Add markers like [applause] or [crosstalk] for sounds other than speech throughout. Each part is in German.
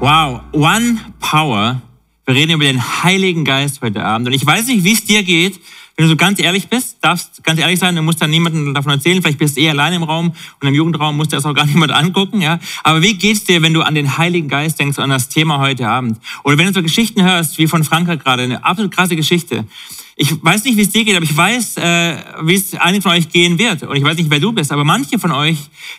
Wow, One Power. Wir reden über den Heiligen Geist heute Abend. Und ich weiß nicht, wie es dir geht, wenn du so ganz ehrlich bist, darfst ganz ehrlich sein, du musst dann niemanden davon erzählen, vielleicht bist du eh alleine im Raum und im Jugendraum musst du das auch gar [laughs] niemand angucken, ja. Aber wie geht's dir, wenn du an den Heiligen Geist denkst, an das Thema heute Abend? Oder wenn du so Geschichten hörst, wie von Franka gerade, eine absolut krasse Geschichte. Ich weiß nicht, wie es dir geht, aber ich weiß, äh, wie es einigen von euch gehen wird. Und ich weiß nicht, wer du bist, aber manche von euch,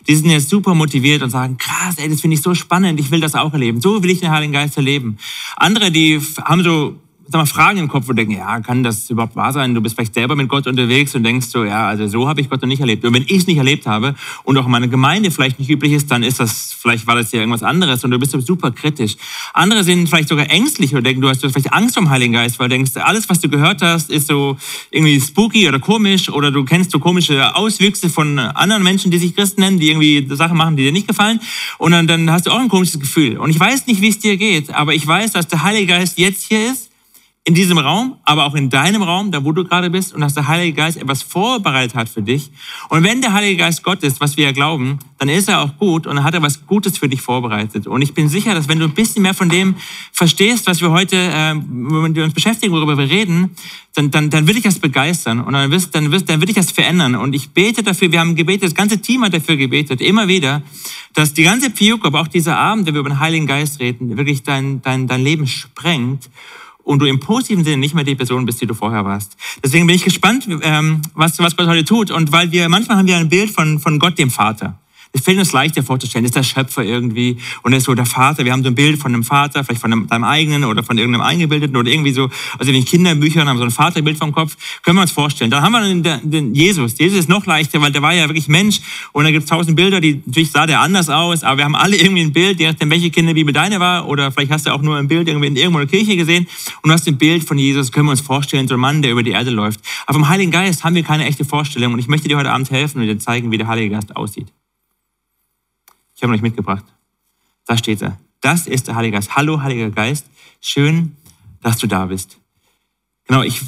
die sind jetzt super motiviert und sagen, krass, ey, das finde ich so spannend, ich will das auch erleben. So will ich den Heiligen Geist erleben. Andere, die haben so sag mal, Fragen im Kopf und denken, ja, kann das überhaupt wahr sein? Du bist vielleicht selber mit Gott unterwegs und denkst so, ja, also so habe ich Gott noch nicht erlebt. Und wenn ich es nicht erlebt habe und auch in meiner Gemeinde vielleicht nicht üblich ist, dann ist das, vielleicht war das ja irgendwas anderes und du bist super kritisch. Andere sind vielleicht sogar ängstlich und denken, du hast vielleicht Angst vom Heiligen Geist, weil du denkst, alles, was du gehört hast, ist so irgendwie spooky oder komisch oder du kennst so komische Auswüchse von anderen Menschen, die sich Christen nennen, die irgendwie Sachen machen, die dir nicht gefallen. Und dann, dann hast du auch ein komisches Gefühl. Und ich weiß nicht, wie es dir geht, aber ich weiß, dass der Heilige Geist jetzt hier ist in diesem Raum, aber auch in deinem Raum, da wo du gerade bist, und dass der Heilige Geist etwas vorbereitet hat für dich. Und wenn der Heilige Geist Gott ist, was wir ja glauben, dann ist er auch gut und dann hat er was Gutes für dich vorbereitet. Und ich bin sicher, dass wenn du ein bisschen mehr von dem verstehst, was wir heute, äh, wenn wir uns beschäftigen, worüber wir reden, dann, dann, dann will ich das begeistern und dann, wirst, dann, wirst, dann will ich das verändern. Und ich bete dafür, wir haben gebetet, das ganze Team hat dafür gebetet, immer wieder, dass die ganze Piuk, aber auch dieser Abend, wenn wir über den Heiligen Geist reden, wirklich dein, dein, dein Leben sprengt und du im positiven Sinne nicht mehr die Person bist, die du vorher warst. Deswegen bin ich gespannt, ähm, was, was Gott heute tut. Und weil wir, manchmal haben wir ein Bild von, von Gott, dem Vater. Es fällt uns leichter vorzustellen, ist der Schöpfer irgendwie und er ist so der Vater. Wir haben so ein Bild von einem Vater, vielleicht von einem, deinem eigenen oder von irgendeinem Eingebildeten oder irgendwie so. Also in den Kinderbüchern haben wir so ein Vaterbild vom Kopf. Können wir uns vorstellen. Dann haben wir den, den Jesus. Jesus ist noch leichter, weil der war ja wirklich Mensch und da gibt es tausend Bilder, die natürlich sah der anders aus, aber wir haben alle irgendwie ein Bild, je nachdem, welche Kinderbibel deine war oder vielleicht hast du auch nur ein Bild irgendwie in irgendeiner Kirche gesehen und du hast ein Bild von Jesus, können wir uns vorstellen, so ein Mann, der über die Erde läuft. Aber vom Heiligen Geist haben wir keine echte Vorstellung und ich möchte dir heute Abend helfen und dir zeigen, wie der Heilige Geist aussieht. Ich habe euch mitgebracht. Da steht er. Das ist der Heilige Geist. Hallo, Heiliger Geist. Schön, dass du da bist. Genau, ich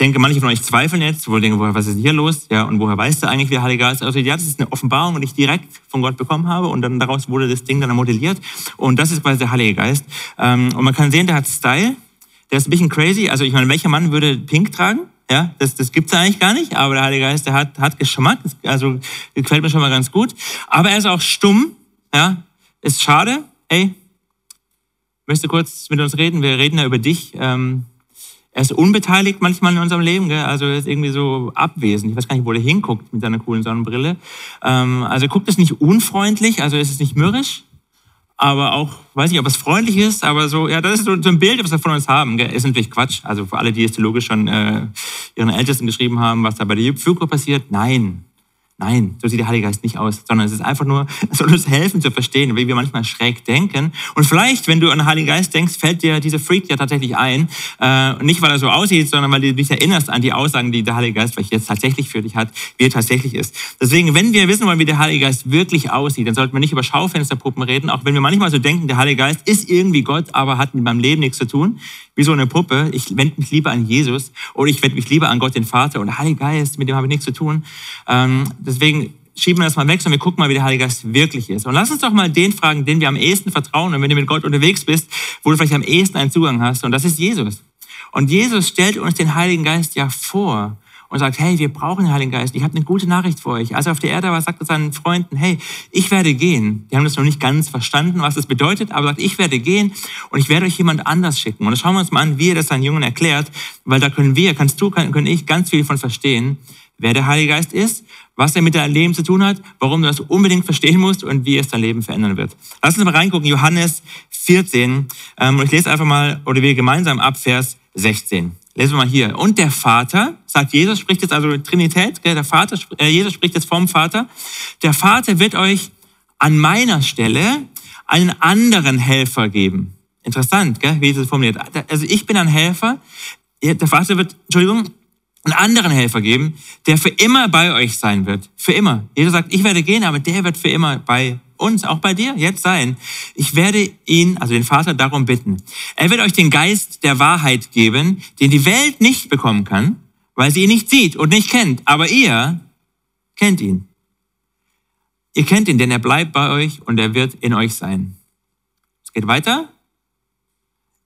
denke, manche von euch zweifeln jetzt, wo denken, was ist hier los? Ja, und woher weißt du eigentlich, wie der Heilige Geist aussieht? Ja, das ist eine Offenbarung, die ich direkt von Gott bekommen habe und dann daraus wurde das Ding dann modelliert. Und das ist quasi der Heilige Geist. Ähm, und man kann sehen, der hat Style. Der ist ein bisschen crazy. Also ich meine, welcher Mann würde Pink tragen? Ja, das, das gibt's eigentlich gar nicht, aber der Heilige Geist, der hat, hat Geschmack, also gefällt mir schon mal ganz gut. Aber er ist auch stumm, ja, ist schade. Hey, möchtest du kurz mit uns reden? Wir reden ja über dich. Ähm, er ist unbeteiligt manchmal in unserem Leben, gell? also er ist irgendwie so abwesend. Ich weiß gar nicht, wo er hinguckt mit seiner coolen Sonnenbrille. Ähm, also guckt es nicht unfreundlich, also ist es nicht mürrisch, aber auch, weiß nicht, ob es freundlich ist, aber so, ja, das ist so, so ein Bild, was wir von uns haben. Gell? Ist natürlich Quatsch. Also für alle, die es theologisch schon äh, ihren Ältesten geschrieben haben, was da bei der Führung passiert, nein, Nein, so sieht der Heilige Geist nicht aus, sondern es ist einfach nur, es [laughs] soll uns helfen zu verstehen, wie wir manchmal schräg denken. Und vielleicht, wenn du an den Heiligen Geist denkst, fällt dir dieser Freak ja tatsächlich ein. Äh, nicht, weil er so aussieht, sondern weil du dich erinnerst an die Aussagen, die der Heilige Geist vielleicht jetzt tatsächlich für dich hat, wie er tatsächlich ist. Deswegen, wenn wir wissen wollen, wie der Heilige Geist wirklich aussieht, dann sollten wir nicht über Schaufensterpuppen reden, auch wenn wir manchmal so denken, der Heilige Geist ist irgendwie Gott, aber hat mit meinem Leben nichts zu tun wie so eine Puppe. Ich wende mich lieber an Jesus oder ich wende mich lieber an Gott, den Vater und der Heilige Geist, mit dem habe ich nichts zu tun. Ähm, deswegen schieben wir das mal weg, sondern wir gucken mal, wie der Heilige Geist wirklich ist. Und lass uns doch mal den fragen, den wir am ehesten vertrauen. Und wenn du mit Gott unterwegs bist, wo du vielleicht am ehesten einen Zugang hast, und das ist Jesus. Und Jesus stellt uns den Heiligen Geist ja vor und sagt, hey, wir brauchen den Heiligen Geist. Ich habe eine gute Nachricht für euch. Als er auf der Erde war, sagt er seinen Freunden, hey, ich werde gehen. Die haben das noch nicht ganz verstanden, was das bedeutet, aber sagt, ich werde gehen und ich werde euch jemand anders schicken. Und das schauen wir uns mal an, wie er das seinen Jungen erklärt, weil da können wir, kannst du, können ich ganz viel von verstehen, wer der Heilige Geist ist, was er mit deinem Leben zu tun hat, warum du das unbedingt verstehen musst und wie es dein Leben verändern wird. Lass uns mal reingucken, Johannes 14. Ähm, und ich lese einfach mal, oder wir gemeinsam ab Vers 16. Lesen wir mal hier. Und der Vater, sagt Jesus, spricht jetzt also Trinität, der Vater, äh, Jesus spricht jetzt vom Vater. Der Vater wird euch an meiner Stelle einen anderen Helfer geben. Interessant, gell, wie Jesus formuliert. Also ich bin ein Helfer. Der Vater wird, Entschuldigung, einen anderen Helfer geben, der für immer bei euch sein wird. Für immer. Jesus sagt, ich werde gehen, aber der wird für immer bei uns, auch bei dir, jetzt sein. Ich werde ihn, also den Vater, darum bitten. Er wird euch den Geist der Wahrheit geben, den die Welt nicht bekommen kann, weil sie ihn nicht sieht und nicht kennt. Aber ihr kennt ihn. Ihr kennt ihn, denn er bleibt bei euch und er wird in euch sein. Es geht weiter.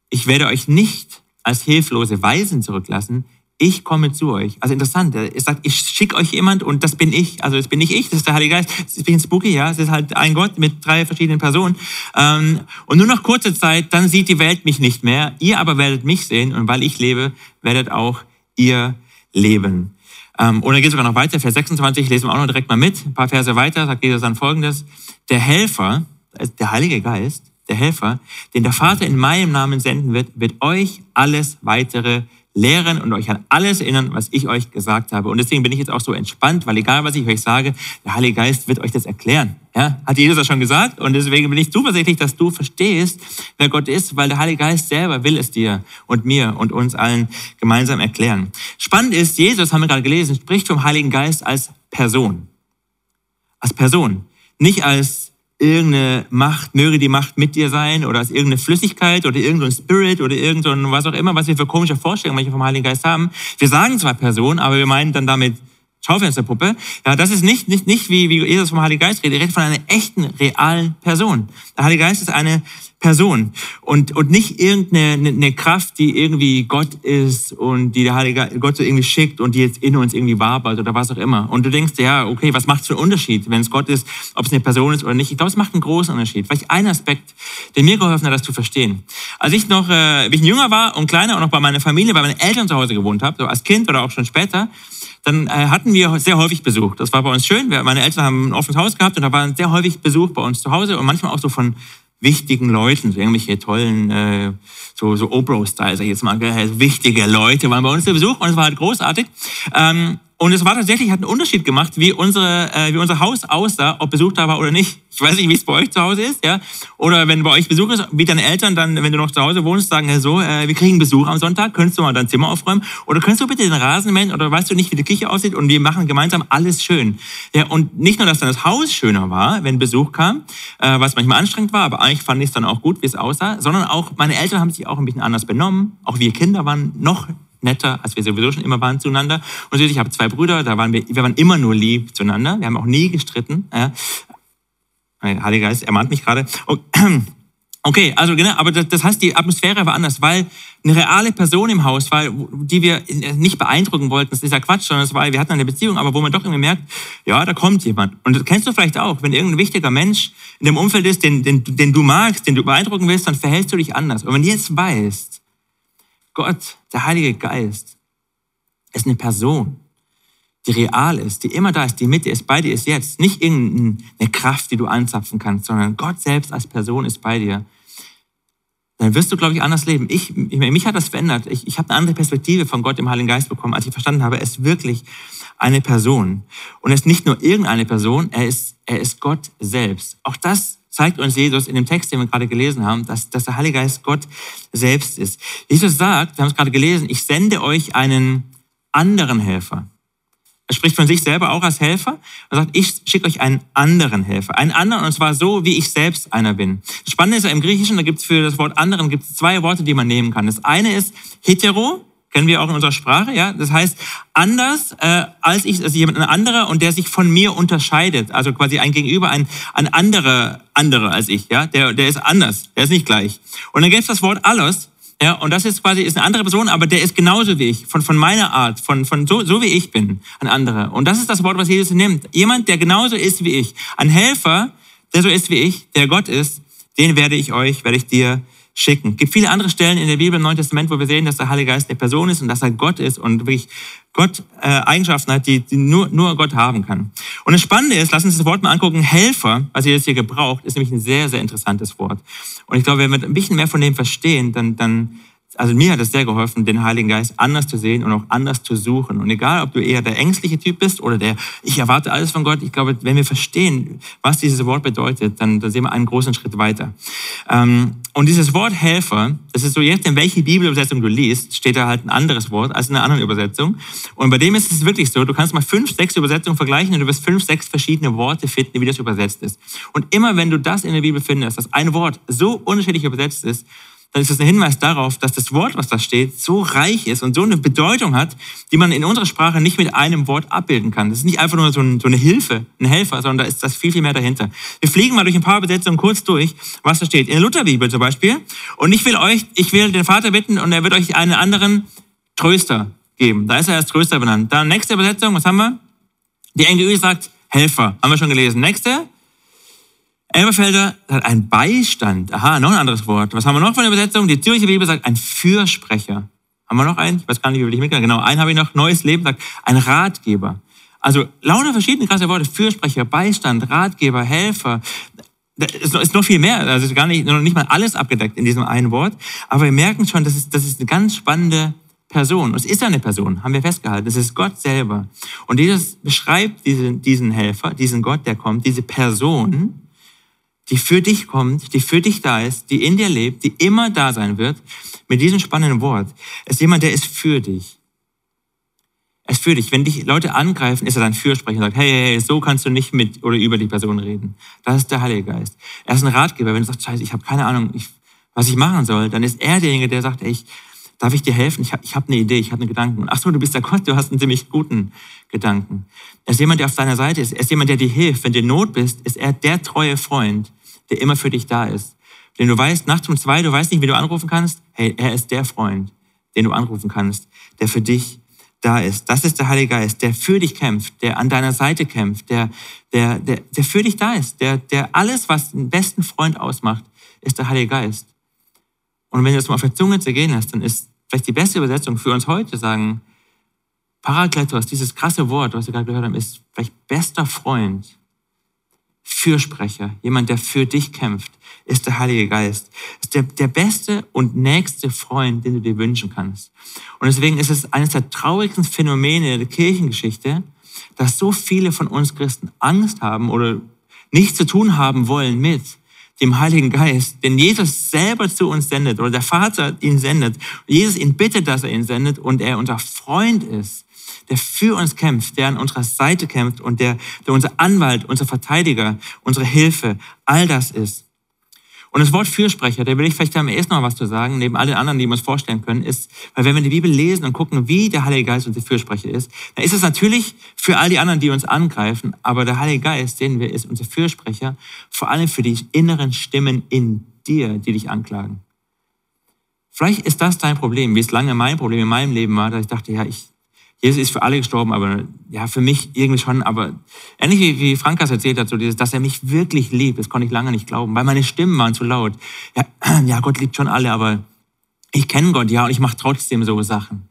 Ich werde euch nicht als hilflose Weisen zurücklassen. Ich komme zu euch. Also interessant. Er sagt, ich schicke euch jemand und das bin ich. Also das bin nicht ich, das ist der Heilige Geist. Das ist ein bisschen spooky, ja. Es ist halt ein Gott mit drei verschiedenen Personen. Ähm, und nur noch kurze Zeit, dann sieht die Welt mich nicht mehr. Ihr aber werdet mich sehen und weil ich lebe, werdet auch ihr leben. Ähm, und dann geht es sogar noch weiter, Vers 26, lesen wir auch noch direkt mal mit. Ein paar Verse weiter sagt Jesus dann folgendes. Der Helfer, der Heilige Geist, der Helfer, den der Vater in meinem Namen senden wird, wird euch alles weitere lehren und euch an alles erinnern, was ich euch gesagt habe. Und deswegen bin ich jetzt auch so entspannt, weil egal, was ich euch sage, der Heilige Geist wird euch das erklären. Ja, hat Jesus das schon gesagt? Und deswegen bin ich zuversichtlich, dass du verstehst, wer Gott ist, weil der Heilige Geist selber will es dir und mir und uns allen gemeinsam erklären. Spannend ist, Jesus, haben wir gerade gelesen, spricht vom Heiligen Geist als Person. Als Person. Nicht als irgendeine Macht, möge die Macht mit dir sein oder als irgendeine Flüssigkeit oder irgendein Spirit oder irgendein was auch immer, was wir für komische Vorstellungen manche vom Heiligen Geist haben. Wir sagen zwar Person, aber wir meinen dann damit Schaufensterpuppe. Ja, das ist nicht, nicht, nicht wie, wie Jesus vom Heiligen Geist redet. Er redet von einer echten, realen Person. Der Heilige Geist ist eine Person und, und nicht irgendeine eine Kraft, die irgendwie Gott ist und die der Heilige Gott so irgendwie schickt und die jetzt in uns irgendwie wabert oder was auch immer. Und du denkst, ja, okay, was macht es für einen Unterschied, wenn es Gott ist, ob es eine Person ist oder nicht? Ich glaube, es macht einen großen Unterschied. Vielleicht ein Aspekt, der mir geholfen hat, das zu verstehen. Als ich noch, äh, wie ich jünger war und kleiner und noch bei meiner Familie, bei meinen Eltern zu Hause gewohnt habe, so als Kind oder auch schon später, dann äh, hatten wir sehr häufig Besuch. Das war bei uns schön. Meine Eltern haben ein offenes Haus gehabt und da war sehr häufig Besuch bei uns zu Hause und manchmal auch so von wichtigen Leuten, so irgendwelche tollen, äh, so, so Oprah-Style, sag ich jetzt mal, gell? wichtige Leute waren bei uns zu Besuch und es war halt großartig. Ähm, und es war tatsächlich, hat einen Unterschied gemacht, wie, unsere, äh, wie unser Haus aussah, ob Besuch da war oder nicht. Ich weiß nicht, wie es bei euch zu Hause ist, ja. Oder wenn bei euch Besuch ist, wie deine Eltern dann, wenn du noch zu Hause wohnst, sagen, ja, so, äh, wir kriegen Besuch am Sonntag, könntest du mal dein Zimmer aufräumen? Oder könntest du bitte den Rasen mähen? Oder weißt du nicht, wie die Küche aussieht? Und wir machen gemeinsam alles schön. Ja, und nicht nur, dass dann das Haus schöner war, wenn Besuch kam, äh, was manchmal anstrengend war, aber eigentlich fand ich es dann auch gut, wie es aussah, sondern auch, meine Eltern haben sich auch ein bisschen anders benommen. Auch wir Kinder waren noch netter, als wir sowieso schon immer waren zueinander. Und ich habe zwei Brüder, da waren wir, wir waren immer nur lieb zueinander. Wir haben auch nie gestritten. Ja. Heiliger Geist ermahnt mich gerade. [clears throat] Okay, also genau, aber das, das heißt, die Atmosphäre war anders, weil eine reale Person im Haus war, die wir nicht beeindrucken wollten. Das ist ja Quatsch, sondern es war, wir hatten eine Beziehung, aber wo man doch irgendwie merkt, ja, da kommt jemand. Und das kennst du vielleicht auch, wenn irgendein wichtiger Mensch in dem Umfeld ist, den, den, den du magst, den du beeindrucken willst, dann verhältst du dich anders. Und wenn du jetzt weißt, Gott, der Heilige Geist, ist eine Person, die real ist, die immer da ist, die mit dir ist, bei dir ist jetzt. Nicht irgendeine Kraft, die du anzapfen kannst, sondern Gott selbst als Person ist bei dir. Dann wirst du, glaube ich, anders leben. Ich, ich mich hat das verändert. Ich, ich habe eine andere Perspektive von Gott im Heiligen Geist bekommen, als ich verstanden habe, er ist wirklich eine Person. Und er ist nicht nur irgendeine Person, er ist, er ist Gott selbst. Auch das zeigt uns Jesus in dem Text, den wir gerade gelesen haben, dass, dass der Heilige Geist Gott selbst ist. Jesus sagt, wir haben es gerade gelesen, ich sende euch einen anderen Helfer. Er spricht von sich selber auch als Helfer. Er sagt, ich schicke euch einen anderen Helfer. Einen anderen, und zwar so, wie ich selbst einer bin. Das Spannende ist ja im Griechischen, da gibt es für das Wort anderen gibt es zwei Worte, die man nehmen kann. Das eine ist hetero, kennen wir auch in unserer Sprache, ja. Das heißt, anders äh, als ich, also jemand ein anderer und der sich von mir unterscheidet. Also quasi ein Gegenüber, ein, ein anderer, anderer als ich, ja. Der, der ist anders, der ist nicht gleich. Und dann gibt es das Wort allos, ja, und das ist quasi ist eine andere Person, aber der ist genauso wie ich, von, von meiner Art, von, von so, so wie ich bin, ein anderer. Und das ist das Wort, was Jesus nimmt. Jemand, der genauso ist wie ich. Ein Helfer, der so ist wie ich, der Gott ist, den werde ich euch, werde ich dir schicken. Es gibt viele andere Stellen in der Bibel im Neuen Testament, wo wir sehen, dass der Heilige Geist eine Person ist und dass er Gott ist und wirklich Gott äh, Eigenschaften hat, die, die nur, nur Gott haben kann. Und das Spannende ist, lass uns das Wort mal angucken, Helfer, was ihr jetzt hier gebraucht, ist nämlich ein sehr, sehr interessantes Wort. Und ich glaube, wenn wir ein bisschen mehr von dem verstehen, dann, dann also mir hat es sehr geholfen, den Heiligen Geist anders zu sehen und auch anders zu suchen. Und egal, ob du eher der ängstliche Typ bist oder der, ich erwarte alles von Gott, ich glaube, wenn wir verstehen, was dieses Wort bedeutet, dann, dann sehen wir einen großen Schritt weiter. Ähm, und dieses Wort Helfer, das ist so, jetzt in welche Bibelübersetzung du liest, steht da halt ein anderes Wort als in einer anderen Übersetzung. Und bei dem ist es wirklich so, du kannst mal fünf, sechs Übersetzungen vergleichen und du wirst fünf, sechs verschiedene Worte finden, wie das übersetzt ist. Und immer wenn du das in der Bibel findest, dass ein Wort so unterschiedlich übersetzt ist, dann ist das ein Hinweis darauf, dass das Wort, was da steht, so reich ist und so eine Bedeutung hat, die man in unserer Sprache nicht mit einem Wort abbilden kann. Das ist nicht einfach nur so, ein, so eine Hilfe, ein Helfer, sondern da ist das viel, viel mehr dahinter. Wir fliegen mal durch ein paar Übersetzungen kurz durch, was da steht. In der Lutherbibel zum Beispiel. Und ich will euch, ich will den Vater bitten und er wird euch einen anderen Tröster geben. Da ist er als Tröster benannt. Dann nächste Übersetzung, was haben wir? Die NGÜ sagt Helfer. Haben wir schon gelesen. Nächste. Elberfelder hat ein Beistand. Aha, noch ein anderes Wort. Was haben wir noch von der Übersetzung? Die Zürcher Bibel sagt ein Fürsprecher. Haben wir noch einen? Ich weiß gar nicht, wie ich mitgehen. Genau, einen habe ich noch. Neues Leben sagt ein Ratgeber. Also lauter verschiedene krasse Worte. Fürsprecher, Beistand, Ratgeber, Helfer. Da ist noch viel mehr. Also gar nicht, noch nicht mal alles abgedeckt in diesem einen Wort. Aber wir merken schon, das ist, das ist eine ganz spannende Person. Und es ist eine Person, haben wir festgehalten. Es ist Gott selber. Und Jesus beschreibt diesen, diesen Helfer, diesen Gott, der kommt, diese Person, die für dich kommt, die für dich da ist, die in dir lebt, die immer da sein wird, mit diesem spannenden Wort, ist jemand, der ist für dich. Er ist für dich. Wenn dich Leute angreifen, ist er dann Fürsprecher und sagt, hey, hey, hey, so kannst du nicht mit oder über die Person reden. Das ist der Heilige Geist. Er ist ein Ratgeber. Wenn du sagst, scheiße, ich habe keine Ahnung, ich, was ich machen soll, dann ist er derjenige, der sagt, ey, ich, darf ich dir helfen? Ich habe ich hab eine Idee, ich habe einen Gedanken. ach so, du bist der Gott, du hast einen ziemlich guten Gedanken. Er ist jemand, der auf deiner Seite ist. Er ist jemand, der dir hilft. Wenn du in Not bist, ist er der treue Freund, der immer für dich da ist. Denn du weißt, nachts um zwei, du weißt nicht, wie du anrufen kannst. Hey, er ist der Freund, den du anrufen kannst, der für dich da ist. Das ist der Heilige Geist, der für dich kämpft, der an deiner Seite kämpft, der, der, der, der für dich da ist, der, der alles, was den besten Freund ausmacht, ist der Heilige Geist. Und wenn du das mal auf der Zunge zergehen lässt, dann ist vielleicht die beste Übersetzung für uns heute sagen, Parakletos, dieses krasse Wort, was wir gerade gehört haben, ist vielleicht bester Freund Fürsprecher, jemand, der für dich kämpft, ist der Heilige Geist. Ist der, der beste und nächste Freund, den du dir wünschen kannst. Und deswegen ist es eines der traurigsten Phänomene der Kirchengeschichte, dass so viele von uns Christen Angst haben oder nichts zu tun haben wollen mit dem Heiligen Geist, den Jesus selber zu uns sendet oder der Vater ihn sendet. Jesus ihn bittet, dass er ihn sendet und er unser Freund ist der für uns kämpft, der an unserer Seite kämpft und der, der unser Anwalt, unser Verteidiger, unsere Hilfe, all das ist. Und das Wort Fürsprecher, da will ich vielleicht am ersten noch was zu sagen, neben all den anderen, die wir uns vorstellen können, ist, weil wenn wir die Bibel lesen und gucken, wie der Heilige Geist unser Fürsprecher ist, dann ist es natürlich für all die anderen, die uns angreifen, aber der Heilige Geist, sehen wir, ist unser Fürsprecher, vor allem für die inneren Stimmen in dir, die dich anklagen. Vielleicht ist das dein Problem, wie es lange mein Problem in meinem Leben war, dass ich dachte, ja, ich, Jesus ist für alle gestorben, aber ja, für mich irgendwie schon, aber ähnlich wie, wie Frankas erzählt hat, so dieses, dass er mich wirklich liebt, das konnte ich lange nicht glauben, weil meine Stimmen waren zu laut. Ja, [clears throat] ja Gott liebt schon alle, aber ich kenne Gott, ja, und ich mache trotzdem so Sachen.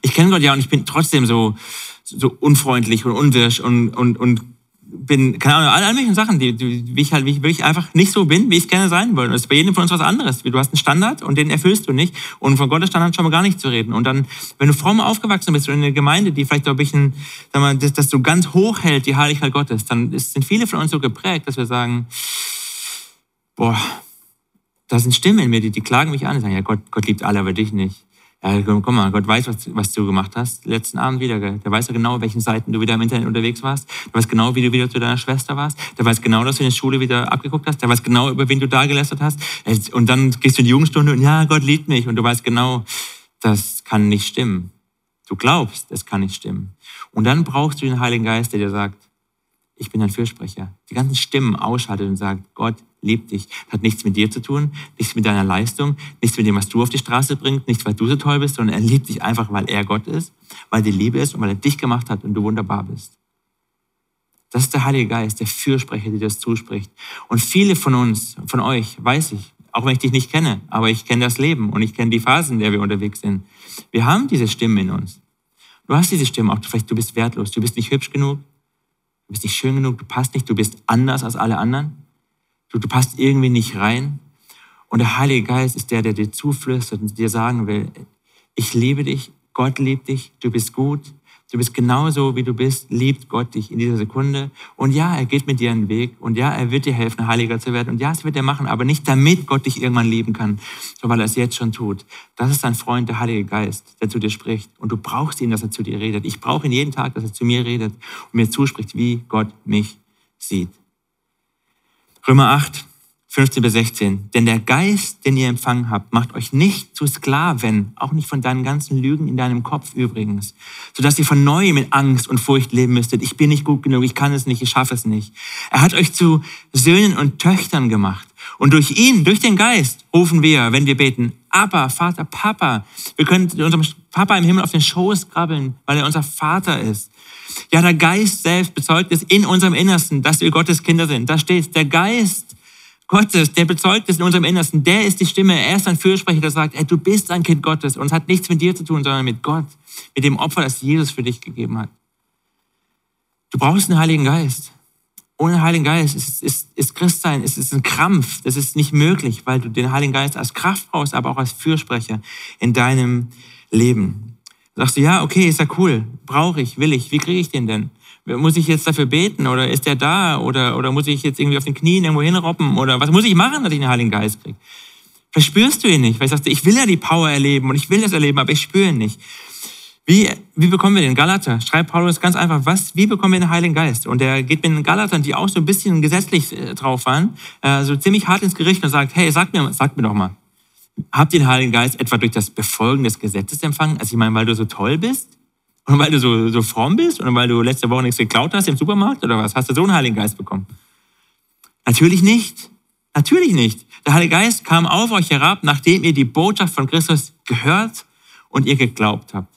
Ich kenne Gott, ja, und ich bin trotzdem so, so unfreundlich und unwirsch und, und, und bin, keine Ahnung, alle, möglichen Sachen, die, die, wie ich halt, wie ich einfach nicht so bin, wie ich gerne sein wollte. Und das ist bei jedem von uns was anderes. Du hast einen Standard und den erfüllst du nicht. Und von Gottes Standard schon mal gar nicht zu reden. Und dann, wenn du fromm aufgewachsen bist und in einer Gemeinde, die vielleicht auch ein bisschen, sag mal, dass, dass du ganz hoch hält, die Heiligkeit Gottes, dann ist, sind viele von uns so geprägt, dass wir sagen, boah, da sind Stimmen in mir, die, die klagen mich an und sagen, ja, Gott, Gott liebt alle, aber dich nicht. Ja, guck mal, Gott weiß, was, was du gemacht hast. Letzten Abend wieder. Gell? Der weiß ja genau, welchen Seiten du wieder im Internet unterwegs warst. Der weiß genau, wie du wieder zu deiner Schwester warst. Der weiß genau, dass du in der Schule wieder abgeguckt hast. Der weiß genau, über wen du da gelästert hast. Und dann gehst du in die Jugendstunde und ja, Gott liebt mich. Und du weißt genau, das kann nicht stimmen. Du glaubst, es kann nicht stimmen. Und dann brauchst du den Heiligen Geist, der dir sagt, ich bin ein Fürsprecher. Die ganzen Stimmen ausschaltet und sagt, Gott liebt dich. Hat nichts mit dir zu tun, nichts mit deiner Leistung, nichts mit dem, was du auf die Straße bringst, nichts, weil du so toll bist, sondern er liebt dich einfach, weil er Gott ist, weil die Liebe ist und weil er dich gemacht hat und du wunderbar bist. Das ist der Heilige Geist, der Fürsprecher, der das zuspricht. Und viele von uns, von euch, weiß ich, auch wenn ich dich nicht kenne, aber ich kenne das Leben und ich kenne die Phasen, in der wir unterwegs sind. Wir haben diese Stimmen in uns. Du hast diese Stimme auch. Vielleicht du bist wertlos, du bist nicht hübsch genug, Du bist nicht schön genug, du passt nicht, du bist anders als alle anderen. Du, du passt irgendwie nicht rein. Und der Heilige Geist ist der, der dir zuflüstert und dir sagen will, ich liebe dich, Gott liebt dich, du bist gut, Du bist genauso, wie du bist, liebt Gott dich in dieser Sekunde. Und ja, er geht mit dir einen Weg. Und ja, er wird dir helfen, heiliger zu werden. Und ja, es wird er machen, aber nicht damit Gott dich irgendwann lieben kann, sondern weil er es jetzt schon tut. Das ist dein Freund, der Heilige Geist, der zu dir spricht. Und du brauchst ihn, dass er zu dir redet. Ich brauche ihn jeden Tag, dass er zu mir redet und mir zuspricht, wie Gott mich sieht. Römer 8, 15 bis 16. Denn der Geist, den ihr empfangen habt, macht euch nicht zu Sklaven, auch nicht von deinen ganzen Lügen in deinem Kopf übrigens, sodass ihr von neuem mit Angst und Furcht leben müsstet. Ich bin nicht gut genug, ich kann es nicht, ich schaffe es nicht. Er hat euch zu Söhnen und Töchtern gemacht. Und durch ihn, durch den Geist, rufen wir, wenn wir beten, Abba, Vater, Papa. Wir können unserem Papa im Himmel auf den Schoß krabbeln, weil er unser Vater ist. Ja, der Geist selbst bezeugt es in unserem Innersten, dass wir Gottes Kinder sind. Da steht, der Geist Gottes, der bezeugt es in unserem Innersten, der ist die Stimme, er ist ein Fürsprecher, der sagt, ey, du bist ein Kind Gottes und es hat nichts mit dir zu tun, sondern mit Gott, mit dem Opfer, das Jesus für dich gegeben hat. Du brauchst einen Heiligen Geist. Ohne Heiligen Geist ist, ist, ist Christsein, ist, ist ein Krampf, das ist nicht möglich, weil du den Heiligen Geist als Kraft brauchst, aber auch als Fürsprecher in deinem Leben. Sagst du, ja, okay, ist ja cool, brauche ich, will ich, wie kriege ich den denn? Muss ich jetzt dafür beten oder ist der da oder, oder muss ich jetzt irgendwie auf den Knien irgendwo hinroppen oder was muss ich machen, dass ich den Heiligen Geist kriege? Vielleicht spürst du ihn nicht, weil ich sagte, ich will ja die Power erleben und ich will das erleben, aber ich spüre ihn nicht. Wie, wie bekommen wir den? Galater schreibt Paulus ganz einfach, was, wie bekommen wir den Heiligen Geist? Und er geht mit den Galatern, die auch so ein bisschen gesetzlich äh, drauf waren, äh, so ziemlich hart ins Gericht und sagt, hey, sag mir, sag mir doch mal, habt ihr den Heiligen Geist etwa durch das Befolgen des Gesetzes empfangen? Also ich meine, weil du so toll bist? Und weil du so, so fromm bist? Oder weil du letzte Woche nichts geklaut hast im Supermarkt? Oder was? Hast du so einen Heiligen Geist bekommen? Natürlich nicht. Natürlich nicht. Der Heilige Geist kam auf euch herab, nachdem ihr die Botschaft von Christus gehört und ihr geglaubt habt.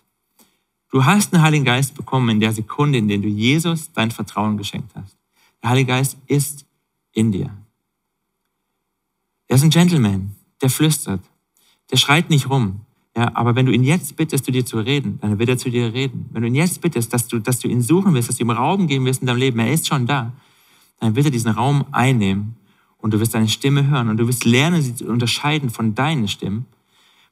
Du hast einen Heiligen Geist bekommen in der Sekunde, in der du Jesus dein Vertrauen geschenkt hast. Der Heilige Geist ist in dir. Er ist ein Gentleman, der flüstert. Der schreit nicht rum. Ja, aber wenn du ihn jetzt bittest, zu dir zu reden, dann wird er zu dir reden. Wenn du ihn jetzt bittest, dass du, dass du ihn suchen willst, dass du ihm Raum geben wirst in deinem Leben, er ist schon da, dann wird er diesen Raum einnehmen und du wirst seine Stimme hören und du wirst lernen, sie zu unterscheiden von deinen Stimmen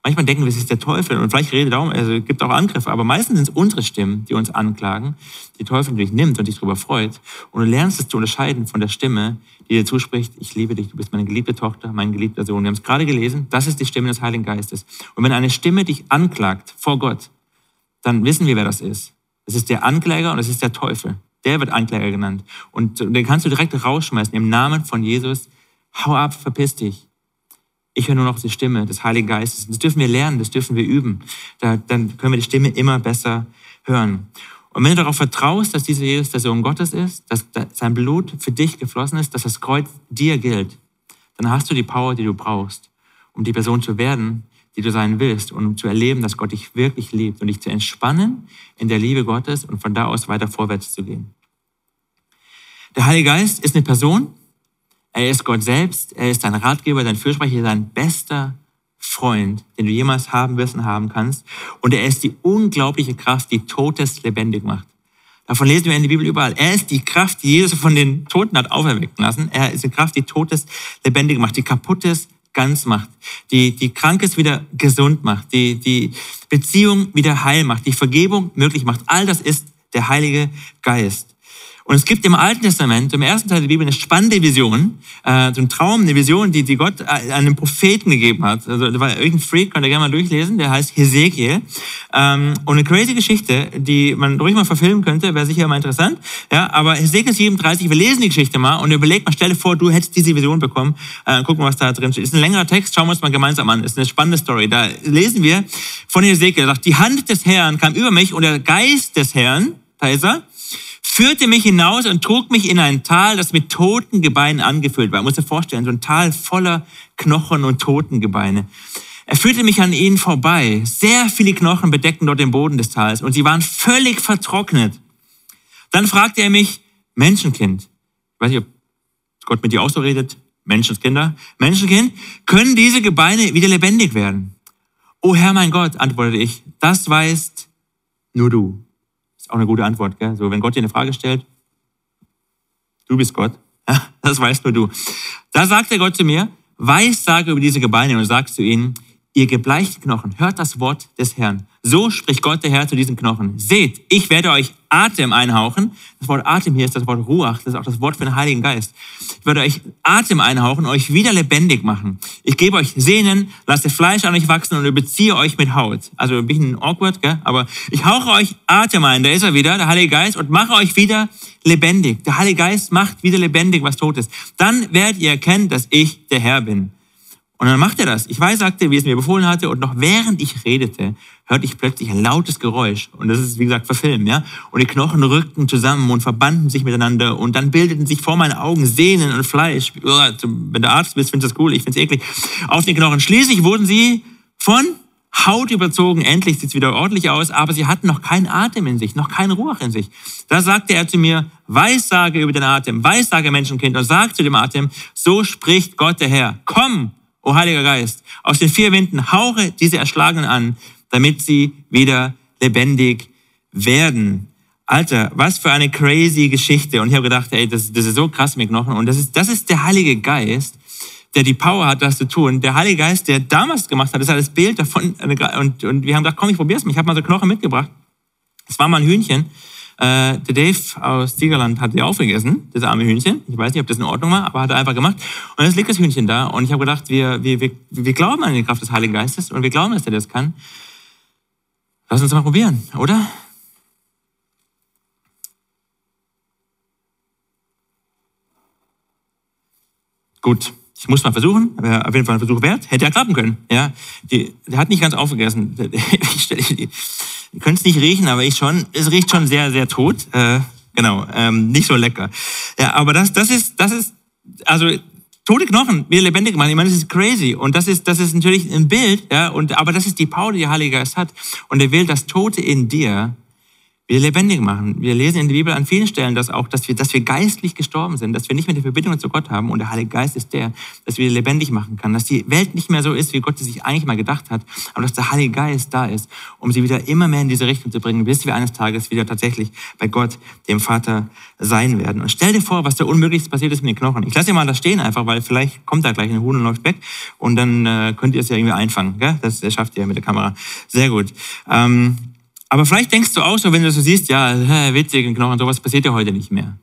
Manchmal denken wir, es ist der Teufel und vielleicht redet darum, also es gibt auch Angriffe, aber meistens sind es unsere Stimmen, die uns anklagen, die Teufel natürlich nimmt und dich darüber freut. Und du lernst es zu unterscheiden von der Stimme, die dir zuspricht, ich liebe dich, du bist meine geliebte Tochter, mein geliebter Sohn. Wir haben es gerade gelesen, das ist die Stimme des Heiligen Geistes. Und wenn eine Stimme dich anklagt vor Gott, dann wissen wir, wer das ist. Es ist der Ankläger und es ist der Teufel. Der wird Ankläger genannt. Und den kannst du direkt rausschmeißen im Namen von Jesus. Hau ab, verpiss dich. Ich höre nur noch die Stimme des Heiligen Geistes. Das dürfen wir lernen, das dürfen wir üben. Da, dann können wir die Stimme immer besser hören. Und wenn du darauf vertraust, dass dieser Jesus der Sohn Gottes ist, dass sein Blut für dich geflossen ist, dass das Kreuz dir gilt, dann hast du die Power, die du brauchst, um die Person zu werden, die du sein willst und um zu erleben, dass Gott dich wirklich liebt und dich zu entspannen in der Liebe Gottes und von da aus weiter vorwärts zu gehen. Der Heilige Geist ist eine Person, er ist Gott selbst, er ist dein Ratgeber, dein Fürsprecher, dein bester Freund, den du jemals haben wirst und haben kannst. Und er ist die unglaubliche Kraft, die Totes lebendig macht. Davon lesen wir in der Bibel überall. Er ist die Kraft, die Jesus von den Toten hat auferwecken lassen. Er ist die Kraft, die Totes lebendig macht, die Kaputtes ganz macht, die, die Krankes wieder gesund macht, die, die Beziehung wieder heil macht, die Vergebung möglich macht. All das ist der Heilige Geist. Und es gibt im Alten Testament, im ersten Teil der Bibel, eine spannende Vision, äh, so ein Traum, eine Vision, die, die Gott äh, einem Propheten gegeben hat. Also da war irgendein Freak, könnt ihr gerne mal durchlesen, der heißt Hesekiel. Ähm, und eine crazy Geschichte, die man ruhig mal verfilmen könnte, wäre sicher mal interessant. Ja, aber Hesekiel 37, wir lesen die Geschichte mal und überleg mal, stell dir vor, du hättest diese Vision bekommen. Äh, gucken was da drin steht. Ist ein längerer Text, schauen wir uns mal gemeinsam an. Ist eine spannende Story. Da lesen wir von Hesekiel, sagt, die Hand des Herrn kam über mich und der Geist des Herrn, da ist er, führte mich hinaus und trug mich in ein Tal, das mit toten Gebeinen angefüllt war. Man muss sich vorstellen, so ein Tal voller Knochen und Totengebeine. Er führte mich an ihnen vorbei. Sehr viele Knochen bedeckten dort den Boden des Tals und sie waren völlig vertrocknet. Dann fragte er mich, Menschenkind, ich weiß nicht, ob Gott mit dir auch so redet, Menschenkinder, Menschenkind, können diese Gebeine wieder lebendig werden? O Herr mein Gott, antwortete ich, das weißt nur du auch eine gute Antwort. Gell? So, wenn Gott dir eine Frage stellt, du bist Gott, [laughs] das weißt nur du. Da sagte Gott zu mir, weiß sage über diese Gebeine und sagst zu ihnen, ihr gebleichten Knochen, hört das Wort des Herrn. So spricht Gott der Herr zu diesen Knochen. Seht, ich werde euch Atem einhauchen. Das Wort Atem hier ist das Wort Ruach. Das ist auch das Wort für den Heiligen Geist. Ich werde euch Atem einhauchen, euch wieder lebendig machen. Ich gebe euch Sehnen, lasse Fleisch an euch wachsen und überziehe euch mit Haut. Also ein bisschen awkward, gell? aber ich hauche euch Atem ein. Da ist er wieder, der Heilige Geist, und mache euch wieder lebendig. Der Heilige Geist macht wieder lebendig, was tot ist. Dann werdet ihr erkennen, dass ich der Herr bin. Und dann macht er das. Ich weiß, sagte, wie es mir befohlen hatte, und noch während ich redete, hörte ich plötzlich ein lautes Geräusch. Und das ist, wie gesagt, verfilmt, ja. Und die Knochen rückten zusammen und verbanden sich miteinander. Und dann bildeten sich vor meinen Augen Sehnen und Fleisch. Wenn du Arzt bist, findest du das cool, ich find's eklig. Auf den Knochen. Schließlich wurden sie von Haut überzogen. Endlich sieht's wieder ordentlich aus. Aber sie hatten noch keinen Atem in sich, noch keinen Ruach in sich. Da sagte er zu mir, Weissage über den Atem, Weissage Menschenkind und sag zu dem Atem, so spricht Gott der Herr. Komm, o Heiliger Geist, aus den vier Winden hauche diese Erschlagenen an, damit sie wieder lebendig werden. Alter, was für eine crazy Geschichte. Und ich habe gedacht, ey, das, das ist so krass mit Knochen. Und das ist, das ist der Heilige Geist, der die Power hat, das zu tun. Der Heilige Geist, der damals gemacht hat, das ist das Bild davon. Und, und wir haben gedacht, komm, ich probier's mal. Ich habe mal so Knochen mitgebracht. Es war mal ein Hühnchen. Äh, der Dave aus Tigerland hat die aufgegessen, das arme Hühnchen. Ich weiß nicht, ob das in Ordnung war, aber hat er einfach gemacht. Und jetzt liegt das Hühnchen da. Und ich habe gedacht, wir, wir, wir, wir glauben an die Kraft des Heiligen Geistes und wir glauben, dass er das kann. Lass uns mal probieren, oder? Gut, ich muss mal versuchen, aber auf jeden Fall ein Versuch wert. Hätte ja klappen können. Ja, die, der hat nicht ganz aufgegessen. [laughs] Ich, Ihr könnt es nicht riechen, aber ich schon. Es riecht schon sehr, sehr tot. Äh, genau, ähm, nicht so lecker. Ja, aber das, das ist, das ist, also tote Knochen wieder lebendig machen. Ich meine, das ist crazy. Und das ist, das ist natürlich ein Bild, ja. Und aber das ist die Power, die der Heilige Geist hat. Und er will das Tote in dir wir lebendig machen. Wir lesen in der Bibel an vielen Stellen, dass auch, dass wir, dass wir geistlich gestorben sind, dass wir nicht mehr die Verbindung zu Gott haben und der Heilige Geist ist der, dass wir lebendig machen kann, dass die Welt nicht mehr so ist, wie Gott sie sich eigentlich mal gedacht hat, aber dass der Heilige Geist da ist, um sie wieder immer mehr in diese Richtung zu bringen, bis wir eines Tages wieder tatsächlich bei Gott, dem Vater, sein werden. Und stell dir vor, was da Unmöglichste passiert ist mit den Knochen. Ich lasse dir mal das stehen einfach, weil vielleicht kommt da gleich ein Huhn und läuft weg und dann äh, könnt ihr es ja irgendwie einfangen. Gell? Das, das schafft ihr mit der Kamera. Sehr gut. Ähm, aber vielleicht denkst du auch so, wenn du so siehst, ja, witzig und Knochen, sowas passiert ja heute nicht mehr.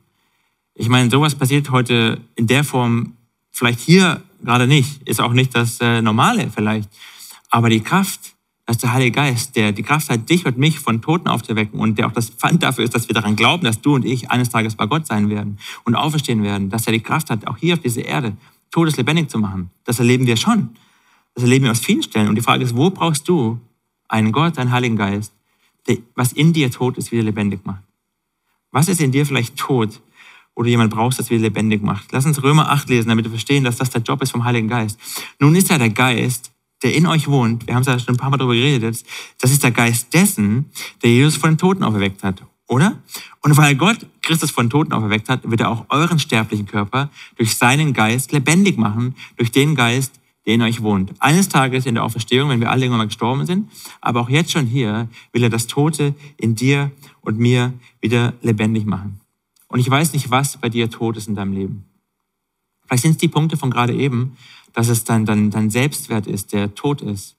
Ich meine, sowas passiert heute in der Form vielleicht hier gerade nicht. Ist auch nicht das äh, Normale vielleicht. Aber die Kraft, dass der Heilige Geist, der die Kraft hat, dich und mich von Toten aufzuwecken und der auch das Pfand dafür ist, dass wir daran glauben, dass du und ich eines Tages bei Gott sein werden und auferstehen werden, dass er die Kraft hat, auch hier auf dieser Erde Todes lebendig zu machen. Das erleben wir schon. Das erleben wir aus vielen Stellen. Und die Frage ist, wo brauchst du einen Gott, einen Heiligen Geist, was in dir tot ist, wieder lebendig macht. Was ist in dir vielleicht tot, du jemand brauchst, das wieder lebendig macht? Lass uns Römer 8 lesen, damit wir verstehen, dass das der Job ist vom Heiligen Geist. Nun ist ja der Geist, der in euch wohnt, wir haben es ja schon ein paar Mal darüber geredet, das ist der Geist dessen, der Jesus von den Toten auferweckt hat, oder? Und weil Gott Christus von den Toten auferweckt hat, wird er auch euren sterblichen Körper durch seinen Geist lebendig machen, durch den Geist, der in euch wohnt. Eines Tages in der Auferstehung, wenn wir alle irgendwann mal gestorben sind, aber auch jetzt schon hier, will er das Tote in dir und mir wieder lebendig machen. Und ich weiß nicht, was bei dir tot ist in deinem Leben. Vielleicht sind es die Punkte von gerade eben, dass es dann dein, dein Selbstwert ist, der tot ist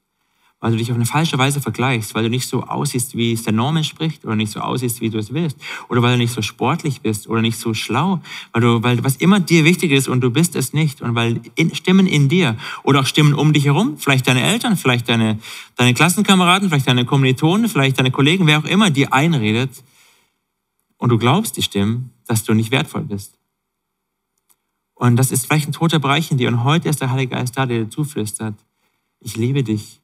weil du dich auf eine falsche Weise vergleichst, weil du nicht so aussiehst, wie es der Norm entspricht oder nicht so aussiehst, wie du es willst oder weil du nicht so sportlich bist oder nicht so schlau, weil du, weil was immer dir wichtig ist und du bist es nicht und weil in, Stimmen in dir oder auch Stimmen um dich herum, vielleicht deine Eltern, vielleicht deine, deine Klassenkameraden, vielleicht deine Kommilitonen, vielleicht deine Kollegen, wer auch immer dir einredet und du glaubst die Stimmen, dass du nicht wertvoll bist. Und das ist vielleicht ein toter Bereich in dir und heute ist der Heilige Geist da, der dir zuflüstert, ich liebe dich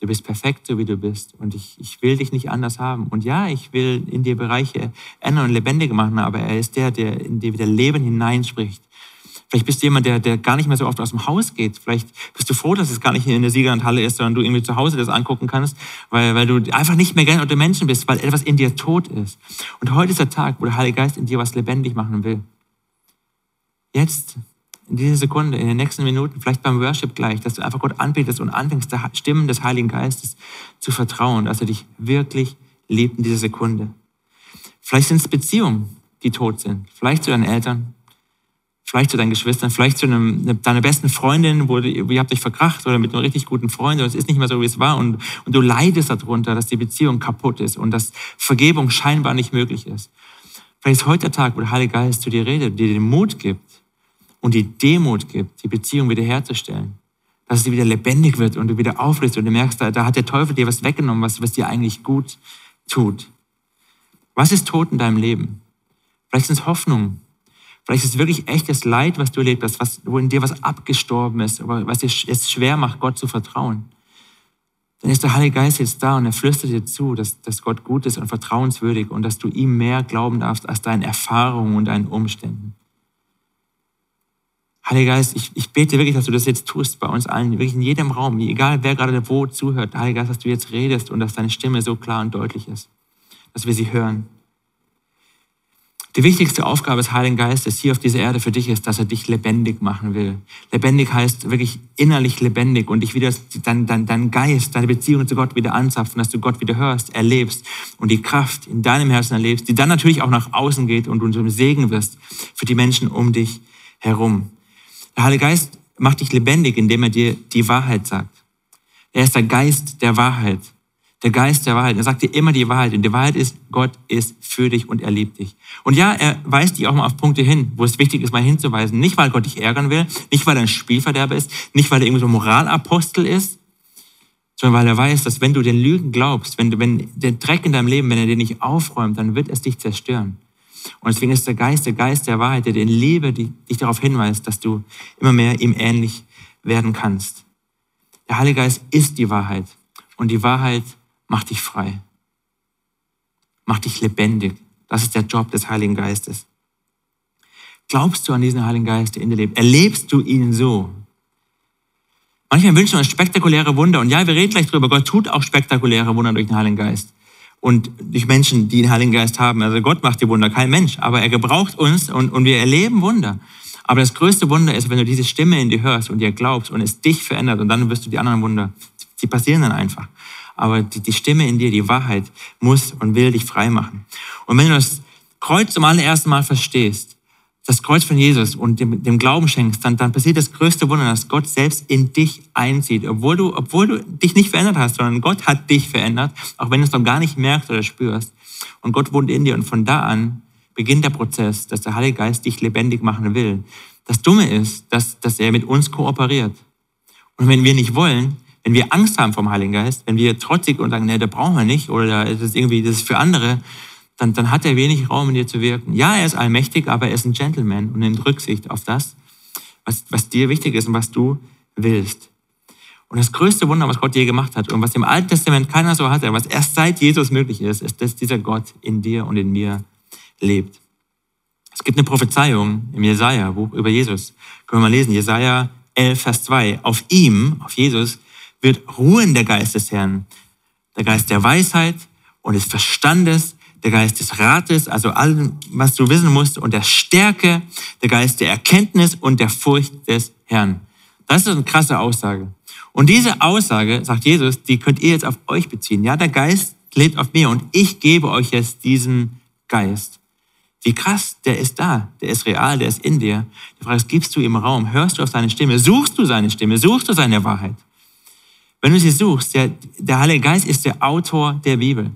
Du bist perfekt, so wie du bist. Und ich, ich will dich nicht anders haben. Und ja, ich will in dir Bereiche ändern und lebendig machen, aber er ist der, der in dir wieder Leben hineinspricht. Vielleicht bist du jemand, der, der gar nicht mehr so oft aus dem Haus geht. Vielleicht bist du froh, dass es gar nicht in der Siegerlandhalle ist, sondern du irgendwie zu Hause das angucken kannst, weil, weil du einfach nicht mehr gerne unter Menschen bist, weil etwas in dir tot ist. Und heute ist der Tag, wo der Heilige Geist in dir was lebendig machen will. Jetzt in dieser Sekunde, in den nächsten Minuten, vielleicht beim Worship gleich, dass du einfach Gott anbetest und anfängst, der Stimmen des Heiligen Geistes zu vertrauen, dass er dich wirklich liebt in dieser Sekunde. Vielleicht sind es Beziehungen, die tot sind. Vielleicht zu deinen Eltern, vielleicht zu deinen Geschwistern, vielleicht zu einem, ne, deiner besten Freundin, wo du, ihr habt euch verkracht oder mit einem richtig guten Freund und es ist nicht mehr so, wie es war und, und du leidest darunter, dass die Beziehung kaputt ist und dass Vergebung scheinbar nicht möglich ist. Vielleicht ist heute der Tag, wo der Heilige Geist zu dir redet, dir den Mut gibt und die Demut gibt, die Beziehung wiederherzustellen. Dass sie wieder lebendig wird und du wieder auflädst und du merkst, da, da hat der Teufel dir was weggenommen, was, was dir eigentlich gut tut. Was ist tot in deinem Leben? Vielleicht sind es Hoffnungen, Vielleicht ist es wirklich echtes Leid, was du erlebt hast, was, wo in dir was abgestorben ist, aber was dir es schwer macht, Gott zu vertrauen. Dann ist der Heilige Geist jetzt da und er flüstert dir zu, dass, dass Gott gut ist und vertrauenswürdig und dass du ihm mehr glauben darfst als deinen Erfahrungen und deinen Umständen. Heiliger Geist, ich, ich bete wirklich, dass du das jetzt tust bei uns allen, wirklich in jedem Raum, egal wer gerade wo zuhört. Heiliger Geist, dass du jetzt redest und dass deine Stimme so klar und deutlich ist, dass wir sie hören. Die wichtigste Aufgabe des Heiligen Geistes hier auf dieser Erde für dich ist, dass er dich lebendig machen will. Lebendig heißt wirklich innerlich lebendig und dich wieder, dein, dein, dein Geist, deine Beziehung zu Gott wieder anzapfen, dass du Gott wieder hörst, erlebst und die Kraft in deinem Herzen erlebst, die dann natürlich auch nach außen geht und du zum Segen wirst für die Menschen um dich herum. Der Heilige Geist macht dich lebendig, indem er dir die Wahrheit sagt. Er ist der Geist der Wahrheit der Geist der Wahrheit. Er sagt dir immer die Wahrheit. Und die Wahrheit ist, Gott ist für dich und er liebt dich. Und ja, er weist dich auch mal auf Punkte hin, wo es wichtig ist, mal hinzuweisen. Nicht, weil Gott dich ärgern will, nicht, weil er ein Spielverderber ist, nicht, weil er irgendwie so ein Moralapostel ist, sondern weil er weiß, dass wenn du den Lügen glaubst, wenn, du, wenn der Dreck in deinem Leben, wenn er den nicht aufräumt, dann wird es dich zerstören. Und deswegen ist der Geist der Geist der Wahrheit, der den Liebe, die dich darauf hinweist, dass du immer mehr ihm ähnlich werden kannst. Der Heilige Geist ist die Wahrheit. Und die Wahrheit Mach dich frei. Mach dich lebendig. Das ist der Job des Heiligen Geistes. Glaubst du an diesen Heiligen Geist, der in dir lebt? Erlebst du ihn so? Manchmal wünschen wir uns spektakuläre Wunder. Und ja, wir reden gleich drüber. Gott tut auch spektakuläre Wunder durch den Heiligen Geist. Und durch Menschen, die den Heiligen Geist haben. Also Gott macht die Wunder, kein Mensch. Aber er gebraucht uns und, und wir erleben Wunder. Aber das größte Wunder ist, wenn du diese Stimme in dir hörst und dir glaubst und es dich verändert und dann wirst du die anderen Wunder, die passieren dann einfach aber die, die Stimme in dir, die Wahrheit, muss und will dich frei machen. Und wenn du das Kreuz zum allerersten Mal verstehst, das Kreuz von Jesus und dem, dem Glauben schenkst, dann, dann passiert das größte Wunder, dass Gott selbst in dich einzieht, obwohl du, obwohl du dich nicht verändert hast, sondern Gott hat dich verändert, auch wenn du es noch gar nicht merkst oder spürst. Und Gott wohnt in dir und von da an beginnt der Prozess, dass der Heilige Geist dich lebendig machen will. Das Dumme ist, dass, dass er mit uns kooperiert. Und wenn wir nicht wollen, wenn wir Angst haben vom Heiligen Geist, wenn wir trotzig und sagen, nee, da brauchen wir nicht oder das ist irgendwie, das ist für andere, dann, dann hat er wenig Raum in dir zu wirken. Ja, er ist allmächtig, aber er ist ein Gentleman und nimmt Rücksicht auf das, was, was dir wichtig ist und was du willst. Und das größte Wunder, was Gott je gemacht hat und was im Alten Testament keiner so hatte, was erst seit Jesus möglich ist, ist, dass dieser Gott in dir und in mir lebt. Es gibt eine Prophezeiung im Jesaja-Buch über Jesus. Können wir mal lesen. Jesaja 11, Vers 2. Auf ihm, auf Jesus, wird ruhen der Geist des Herrn. Der Geist der Weisheit und des Verstandes, der Geist des Rates, also allem, was du wissen musst, und der Stärke, der Geist der Erkenntnis und der Furcht des Herrn. Das ist eine krasse Aussage. Und diese Aussage, sagt Jesus, die könnt ihr jetzt auf euch beziehen. Ja, der Geist lebt auf mir und ich gebe euch jetzt diesen Geist. Wie krass, der ist da, der ist real, der ist in dir. Die Frage ist, gibst du ihm Raum? Hörst du auf seine Stimme? Suchst du seine Stimme? Suchst du seine Wahrheit? Wenn du sie suchst, der, der Heilige Geist ist der Autor der Bibel.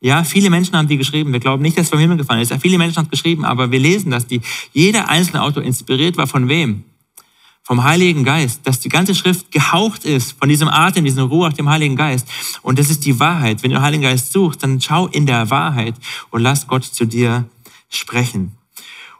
Ja, viele Menschen haben die geschrieben. Wir glauben nicht, dass es vom Himmel gefallen ist. Ja, viele Menschen haben es geschrieben, aber wir lesen, dass die, jeder einzelne Autor inspiriert war von wem? Vom Heiligen Geist. Dass die ganze Schrift gehaucht ist von diesem Atem, diesem Ruhe dem Heiligen Geist. Und das ist die Wahrheit. Wenn du den Heiligen Geist suchst, dann schau in der Wahrheit und lass Gott zu dir sprechen.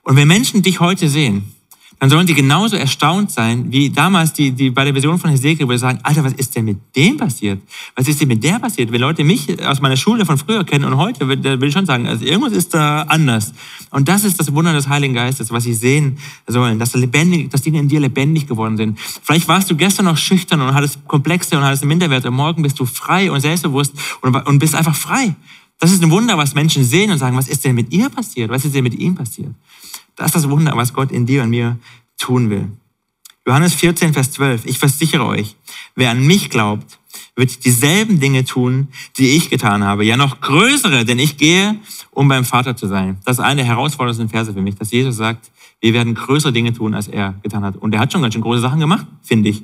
Und wenn Menschen dich heute sehen, dann sollen die genauso erstaunt sein, wie damals die, die bei der Vision von Hesekiel, wo sie sagen, Alter, was ist denn mit dem passiert? Was ist denn mit der passiert? Wenn Leute mich aus meiner Schule von früher kennen und heute, will ich schon sagen, also irgendwas ist da anders. Und das ist das Wunder des Heiligen Geistes, was sie sehen sollen, dass, lebendig, dass die in dir lebendig geworden sind. Vielleicht warst du gestern noch schüchtern und hattest Komplexe und hattest Minderwerte. Morgen bist du frei und selbstbewusst und, und bist einfach frei. Das ist ein Wunder, was Menschen sehen und sagen, was ist denn mit ihr passiert? Was ist denn mit ihm passiert? Das ist das Wunder, was Gott in dir und mir tun will. Johannes 14, Vers 12. Ich versichere euch, wer an mich glaubt, wird dieselben Dinge tun, die ich getan habe. Ja, noch größere, denn ich gehe, um beim Vater zu sein. Das ist eine der herausforderndsten Verse für mich, dass Jesus sagt, Wir werden größere Dinge tun, als er getan hat. Und er hat schon ganz schön große Sachen gemacht, finde ich,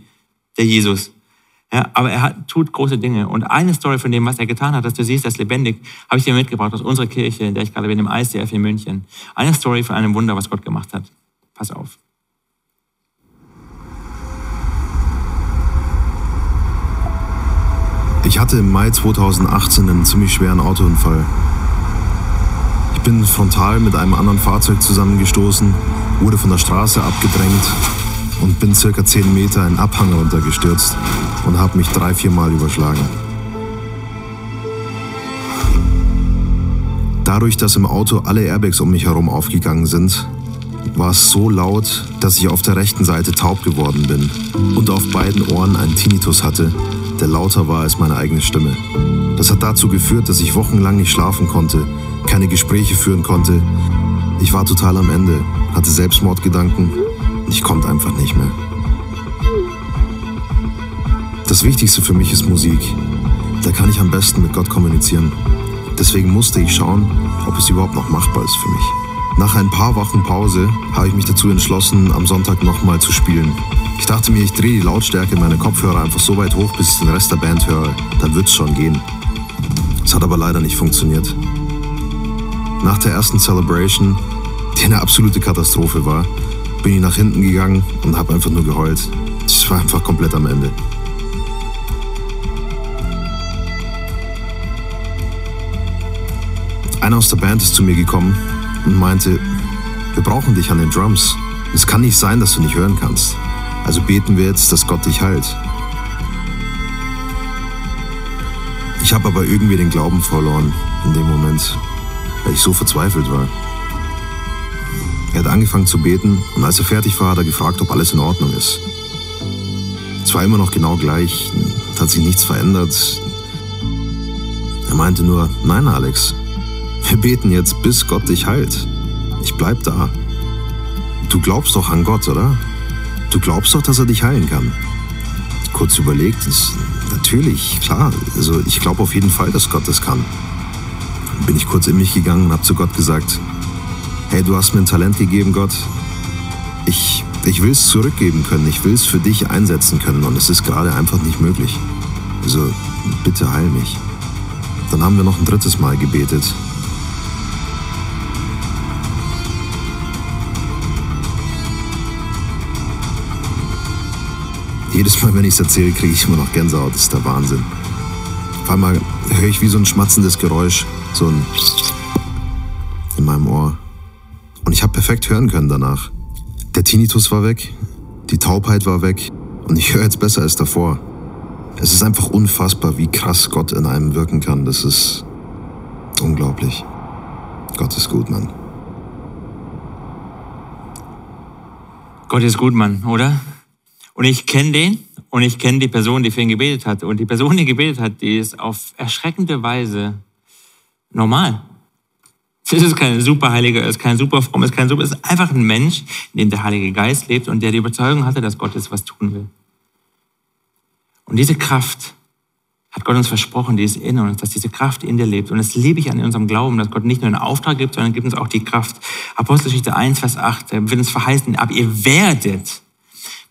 der Jesus. Ja, aber er hat, tut große Dinge. Und eine Story von dem, was er getan hat, dass du siehst, das lebendig, habe ich dir mitgebracht aus unserer Kirche, in der ich gerade bin, im ICF in München. Eine Story von einem Wunder, was Gott gemacht hat. Pass auf. Ich hatte im Mai 2018 einen ziemlich schweren Autounfall. Ich bin frontal mit einem anderen Fahrzeug zusammengestoßen, wurde von der Straße abgedrängt und bin circa 10 Meter einen Abhang runtergestürzt und habe mich drei, vier Mal überschlagen. Dadurch, dass im Auto alle Airbags um mich herum aufgegangen sind, war es so laut, dass ich auf der rechten Seite taub geworden bin und auf beiden Ohren einen Tinnitus hatte, der lauter war als meine eigene Stimme. Das hat dazu geführt, dass ich wochenlang nicht schlafen konnte, keine Gespräche führen konnte. Ich war total am Ende, hatte Selbstmordgedanken. Ich konnte einfach nicht mehr. Das Wichtigste für mich ist Musik. Da kann ich am besten mit Gott kommunizieren. Deswegen musste ich schauen, ob es überhaupt noch machbar ist für mich. Nach ein paar Wochen Pause habe ich mich dazu entschlossen, am Sonntag nochmal zu spielen. Ich dachte mir, ich drehe die Lautstärke meiner Kopfhörer einfach so weit hoch, bis ich den Rest der Band höre. Dann wird's schon gehen. Es hat aber leider nicht funktioniert. Nach der ersten Celebration, die eine absolute Katastrophe war, bin ich nach hinten gegangen und habe einfach nur geheult. Es war einfach komplett am Ende. Einer aus der Band ist zu mir gekommen und meinte, wir brauchen dich an den Drums. Es kann nicht sein, dass du nicht hören kannst. Also beten wir jetzt, dass Gott dich heilt. Ich habe aber irgendwie den Glauben verloren in dem Moment, weil ich so verzweifelt war. Er hat angefangen zu beten und als er fertig war, hat er gefragt, ob alles in Ordnung ist. Es war immer noch genau gleich, es hat sich nichts verändert. Er meinte nur, nein Alex, wir beten jetzt, bis Gott dich heilt. Ich bleib da. Du glaubst doch an Gott, oder? Du glaubst doch, dass er dich heilen kann. Kurz überlegt, ist, natürlich, klar. Also ich glaube auf jeden Fall, dass Gott das kann. Bin ich kurz in mich gegangen und habe zu Gott gesagt, hey, du hast mir ein Talent gegeben, Gott. Ich, ich will es zurückgeben können, ich will es für dich einsetzen können und es ist gerade einfach nicht möglich. Also bitte heil mich. Dann haben wir noch ein drittes Mal gebetet Jedes Mal, wenn ich es erzähle, kriege ich immer noch Gänsehaut. Das ist der Wahnsinn. Auf einmal höre ich wie so ein schmatzendes Geräusch, so ein in meinem Ohr. Und ich habe perfekt hören können danach. Der Tinnitus war weg, die Taubheit war weg und ich höre jetzt besser als davor. Es ist einfach unfassbar, wie krass Gott in einem wirken kann. Das ist unglaublich. Gott ist gut, Mann. Gott ist gut, Mann, oder? Und ich kenne den und ich kenne die Person, die für ihn gebetet hat. Und die Person, die gebetet hat, die ist auf erschreckende Weise normal. [laughs] Es ist kein Superheiliger, es ist kein Superfromm, es ist kein Super, es ist einfach ein Mensch, in dem der Heilige Geist lebt und der die Überzeugung hatte, dass Gott jetzt was tun will. Und diese Kraft hat Gott uns versprochen, die ist in uns, dass diese Kraft in dir lebt. Und das liebe ich an unserem Glauben, dass Gott nicht nur einen Auftrag gibt, sondern gibt uns auch die Kraft. Apostelgeschichte 1, Vers 8, da wird uns verheißen, ab ihr werdet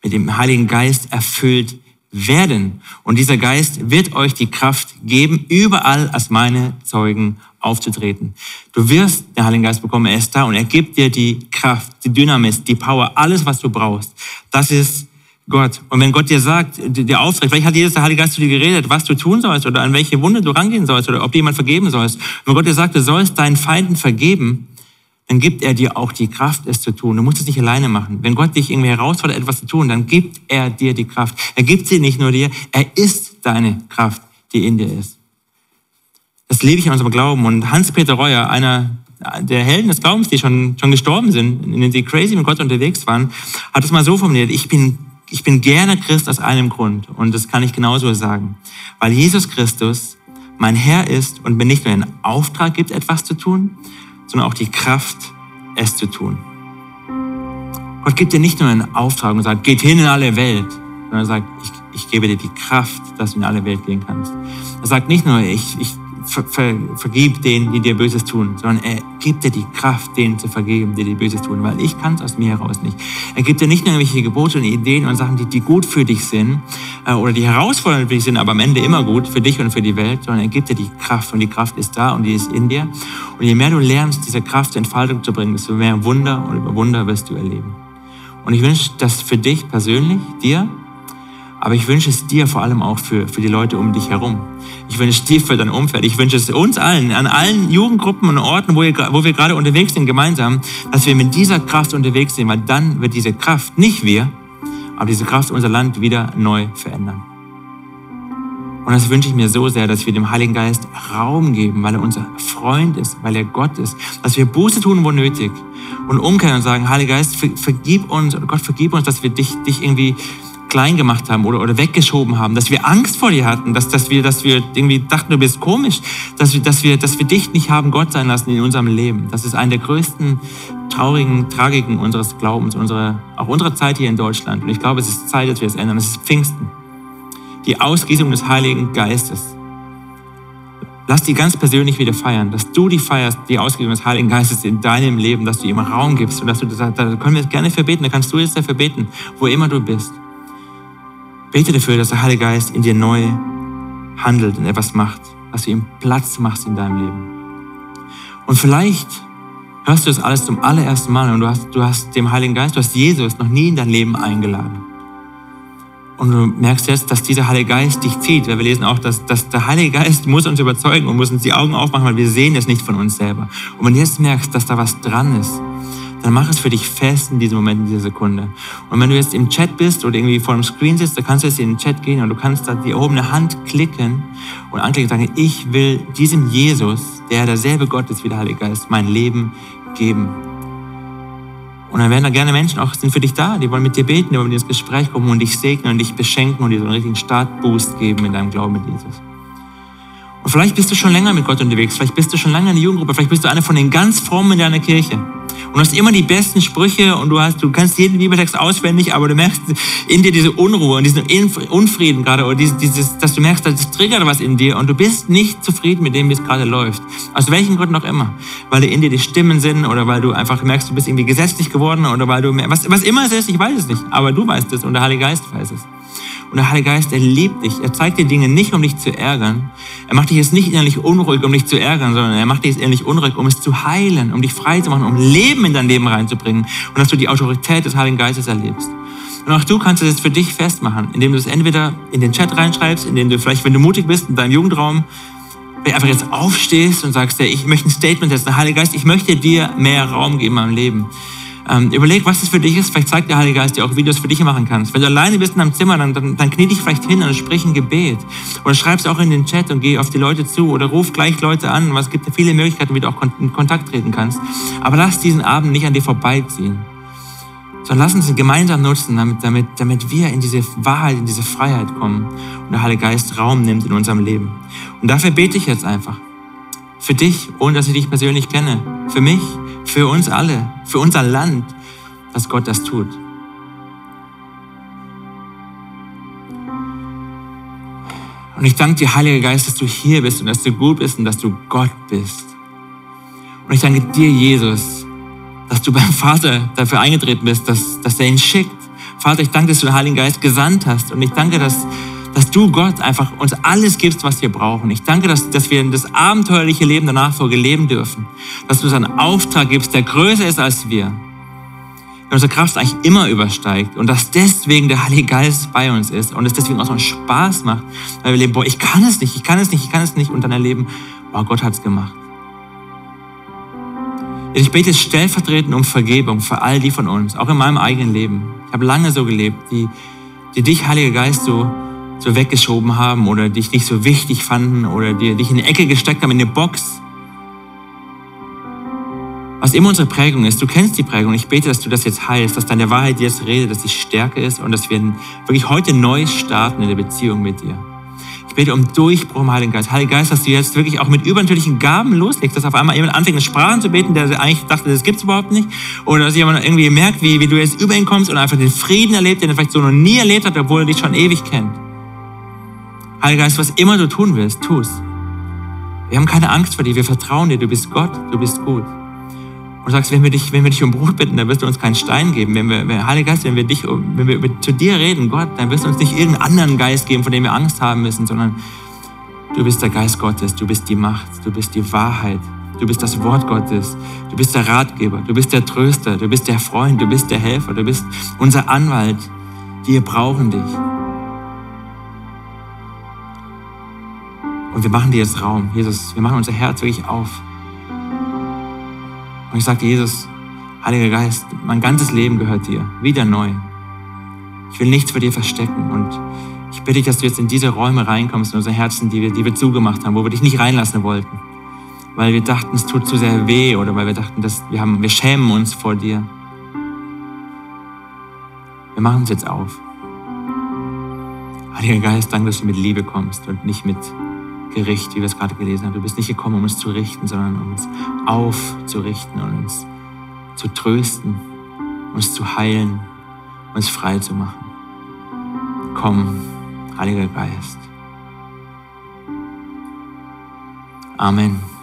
mit dem Heiligen Geist erfüllt werden. Und dieser Geist wird euch die Kraft geben, überall als meine Zeugen aufzutreten. Du wirst den Heiligen Geist bekommen, er ist da und er gibt dir die Kraft, die Dynamis, die Power, alles, was du brauchst. Das ist Gott. Und wenn Gott dir sagt, der Auftrag, vielleicht hat jedes der Heilige Geist zu dir geredet, was du tun sollst oder an welche Wunde du rangehen sollst oder ob dir jemand vergeben sollst. Und wenn Gott dir sagt, du sollst deinen Feinden vergeben, dann gibt er dir auch die Kraft, es zu tun. Du musst es nicht alleine machen. Wenn Gott dich irgendwie herausfordert, etwas zu tun, dann gibt er dir die Kraft. Er gibt sie nicht nur dir, er ist deine Kraft, die in dir ist. Das lebe ich in unserem Glauben. Und Hans-Peter Reuer, einer der Helden des Glaubens, die schon, schon gestorben sind, in denen sie crazy mit Gott unterwegs waren, hat es mal so formuliert, ich bin, ich bin gerne Christ aus einem Grund. Und das kann ich genauso sagen. Weil Jesus Christus mein Herr ist und mir nicht nur einen Auftrag gibt, etwas zu tun, sondern auch die Kraft, es zu tun. Gott gibt dir nicht nur einen Auftrag und sagt, geht hin in alle Welt, sondern er sagt, ich, ich gebe dir die Kraft, dass du in alle Welt gehen kannst. Er sagt nicht nur, ich, ich ver, ver, vergib denen, die dir Böses tun, sondern er gibt dir die Kraft, denen zu vergeben, die dir Böses tun, weil ich kann es aus mir heraus nicht. Er gibt dir nicht nur irgendwelche Gebote und Ideen und Sachen, die, die gut für dich sind äh, oder die herausfordernd für dich sind, aber am Ende immer gut für dich und für die Welt, sondern er gibt dir die Kraft und die Kraft ist da und die ist in dir. Und je mehr du lernst, diese Kraft zur Entfaltung zu bringen, desto mehr Wunder und über Wunder wirst du erleben. Und ich wünsche das für dich persönlich, dir, aber ich wünsche es dir vor allem auch für, für die Leute um dich herum. Ich wünsche es dir für dein Umfeld. Ich wünsche es uns allen, an allen Jugendgruppen und Orten, wo, ihr, wo wir gerade unterwegs sind, gemeinsam, dass wir mit dieser Kraft unterwegs sind, weil dann wird diese Kraft, nicht wir, aber diese Kraft unser Land wieder neu verändern. Und das wünsche ich mir so sehr, dass wir dem Heiligen Geist Raum geben, weil er unser Freund ist, weil er Gott ist, dass wir Buße tun, wo nötig und umkehren und sagen, Heiliger Geist, vergib uns, Gott, vergib uns, dass wir dich, dich irgendwie klein gemacht haben oder, oder weggeschoben haben, dass wir Angst vor dir hatten, dass, dass, wir, dass wir irgendwie dachten, du bist komisch, dass wir, dass, wir, dass wir dich nicht haben Gott sein lassen in unserem Leben. Das ist eine der größten traurigen Tragiken unseres Glaubens, unserer, auch unserer Zeit hier in Deutschland. Und ich glaube, es ist Zeit, dass wir es ändern. Es ist Pfingsten. Die Ausgießung des Heiligen Geistes. Lass die ganz persönlich wieder feiern, dass du die feierst, die Ausgießung des Heiligen Geistes in deinem Leben, dass du ihm Raum gibst und dass du, da können wir gerne verbeten, da kannst du jetzt dafür beten, wo immer du bist. Bete dafür, dass der Heilige Geist in dir neu handelt und etwas macht, dass du ihm Platz machst in deinem Leben. Und vielleicht hörst du das alles zum allerersten Mal und du hast, du hast dem Heiligen Geist, du hast Jesus noch nie in dein Leben eingeladen. Und du merkst jetzt, dass dieser Heilige Geist dich zieht, weil wir lesen auch, dass, dass der Heilige Geist muss uns überzeugen und muss uns die Augen aufmachen, weil wir sehen es nicht von uns selber. Und wenn du jetzt merkst, dass da was dran ist, dann mach es für dich fest in diesem Moment, in dieser Sekunde. Und wenn du jetzt im Chat bist oder irgendwie vor dem Screen sitzt, dann kannst du jetzt in den Chat gehen und du kannst da die erhobene Hand klicken und anklicken und sagen, ich will diesem Jesus, der derselbe Gott ist wie der Heilige Geist, mein Leben geben. Und dann werden da gerne Menschen auch sind für dich da, die wollen mit dir beten, die wollen mit dir ins Gespräch kommen und dich segnen und dich beschenken und dir so einen richtigen Startboost geben in deinem Glauben mit Jesus. Und vielleicht bist du schon länger mit Gott unterwegs, vielleicht bist du schon lange in der Jugendgruppe, vielleicht bist du einer von den ganz frommen in deiner Kirche und hast immer die besten Sprüche und du hast, du kannst jeden Bibeltext auswendig, aber du merkst in dir diese Unruhe und diesen Unfrieden gerade oder dieses, dieses, dass du merkst, das triggert was in dir und du bist nicht zufrieden mit dem, wie es gerade läuft. Aus welchen Gründen auch immer. Weil in dir die Stimmen sind oder weil du einfach merkst, du bist irgendwie gesetzlich geworden oder weil du, was, was immer es ist, ich weiß es nicht, aber du weißt es und der Heilige Geist weiß es. Und der Heilige Geist, er liebt dich. Er zeigt dir Dinge nicht, um dich zu ärgern. Er macht dich jetzt nicht innerlich unruhig, um dich zu ärgern, sondern er macht dich jetzt innerlich unruhig, um es zu heilen, um dich frei zu machen, um Leben in dein Leben reinzubringen und dass du die Autorität des Heiligen Geistes erlebst. Und auch du kannst es für dich festmachen, indem du es entweder in den Chat reinschreibst, indem du vielleicht, wenn du mutig bist, in deinem Jugendraum, einfach jetzt aufstehst und sagst, ich möchte ein Statement setzen, Heiliger Geist, ich möchte dir mehr Raum geben in meinem Leben. Ähm, überleg, was es für dich ist. Vielleicht zeigt der Heilige Geist dir auch, wie du es für dich machen kannst. Wenn du alleine bist in deinem Zimmer, dann, dann, dann knie dich vielleicht hin und sprich ein Gebet. Oder schreib es auch in den Chat und geh auf die Leute zu. Oder ruf gleich Leute an. Es gibt viele Möglichkeiten, wie du auch in Kontakt treten kannst. Aber lass diesen Abend nicht an dir vorbeiziehen. Sondern lass uns ihn gemeinsam nutzen, damit, damit, damit wir in diese Wahrheit, in diese Freiheit kommen und der Heilige Geist Raum nimmt in unserem Leben. Und dafür bete ich jetzt einfach. Für dich, ohne dass ich dich persönlich kenne. Für mich, für uns alle, für unser Land, dass Gott das tut. Und ich danke dir, Heiliger Geist, dass du hier bist und dass du gut bist und dass du Gott bist. Und ich danke dir, Jesus, dass du beim Vater dafür eingetreten bist, dass, dass er ihn schickt. Vater, ich danke, dass du den Heiligen Geist gesandt hast. Und ich danke, dass, dass du Gott einfach uns alles gibst, was wir brauchen. Ich danke, dass, dass wir das abenteuerliche Leben der Nachfolge leben dürfen. Dass du uns einen Auftrag gibst, der größer ist als wir. Der unsere Kraft eigentlich immer übersteigt. Und dass deswegen der Heilige Geist bei uns ist. Und es deswegen auch so einen Spaß macht. Weil wir leben, boah, ich kann es nicht, ich kann es nicht, ich kann es nicht. Und dann erleben, boah, Gott hat es gemacht. Ich bete stellvertretend um Vergebung für all die von uns, auch in meinem eigenen Leben. Ich habe lange so gelebt, die, die dich, Heiliger Geist, so so weggeschoben haben oder dich nicht so wichtig fanden oder dir, dich in eine Ecke gesteckt haben, in eine Box. Was immer unsere Prägung ist, du kennst die Prägung. Ich bete, dass du das jetzt heilst, dass deine Wahrheit jetzt redet, dass sie Stärke ist und dass wir wirklich heute neu starten in der Beziehung mit dir. Ich bete um Durchbruch im Heiligen Geist. Heiliger Geist, dass du jetzt wirklich auch mit übernatürlichen Gaben loslegst, dass auf einmal jemand anfängt, in Sprachen zu beten, der eigentlich dachte, das gibt's überhaupt nicht. Oder dass jemand irgendwie merkt, wie, wie du jetzt über ihn kommst und einfach den Frieden erlebt, den er vielleicht so noch nie erlebt hat, obwohl er dich schon ewig kennt. Heiliger Geist, was immer du tun willst, es. Wir haben keine Angst vor dir, wir vertrauen dir, du bist Gott, du bist gut. Und du sagst, wenn wir dich, wenn wir dich um Brot bitten, dann wirst du uns keinen Stein geben. Wenn wir, wenn, Heiliger Geist, wenn wir dich, wenn wir zu dir reden, Gott, dann wirst du uns nicht irgendeinen anderen Geist geben, von dem wir Angst haben müssen, sondern du bist der Geist Gottes, du bist die Macht, du bist die Wahrheit, du bist das Wort Gottes, du bist der Ratgeber, du bist der Tröster, du bist der Freund, du bist der Helfer, du bist unser Anwalt. Wir brauchen dich. Und wir machen dir jetzt Raum, Jesus, wir machen unser Herz wirklich auf. Und ich sage, Jesus, Heiliger Geist, mein ganzes Leben gehört dir, wieder neu. Ich will nichts vor dir verstecken und ich bitte dich, dass du jetzt in diese Räume reinkommst, in unsere Herzen, die wir, die wir zugemacht haben, wo wir dich nicht reinlassen wollten, weil wir dachten, es tut zu sehr weh oder weil wir dachten, dass wir, haben, wir schämen uns vor dir. Wir machen uns jetzt auf. Heiliger Geist, danke, dass du mit Liebe kommst und nicht mit Gericht, wie wir es gerade gelesen haben. Du bist nicht gekommen, um uns zu richten, sondern um uns aufzurichten und uns zu trösten, uns zu heilen, uns frei zu machen. Komm, Heiliger Geist. Amen.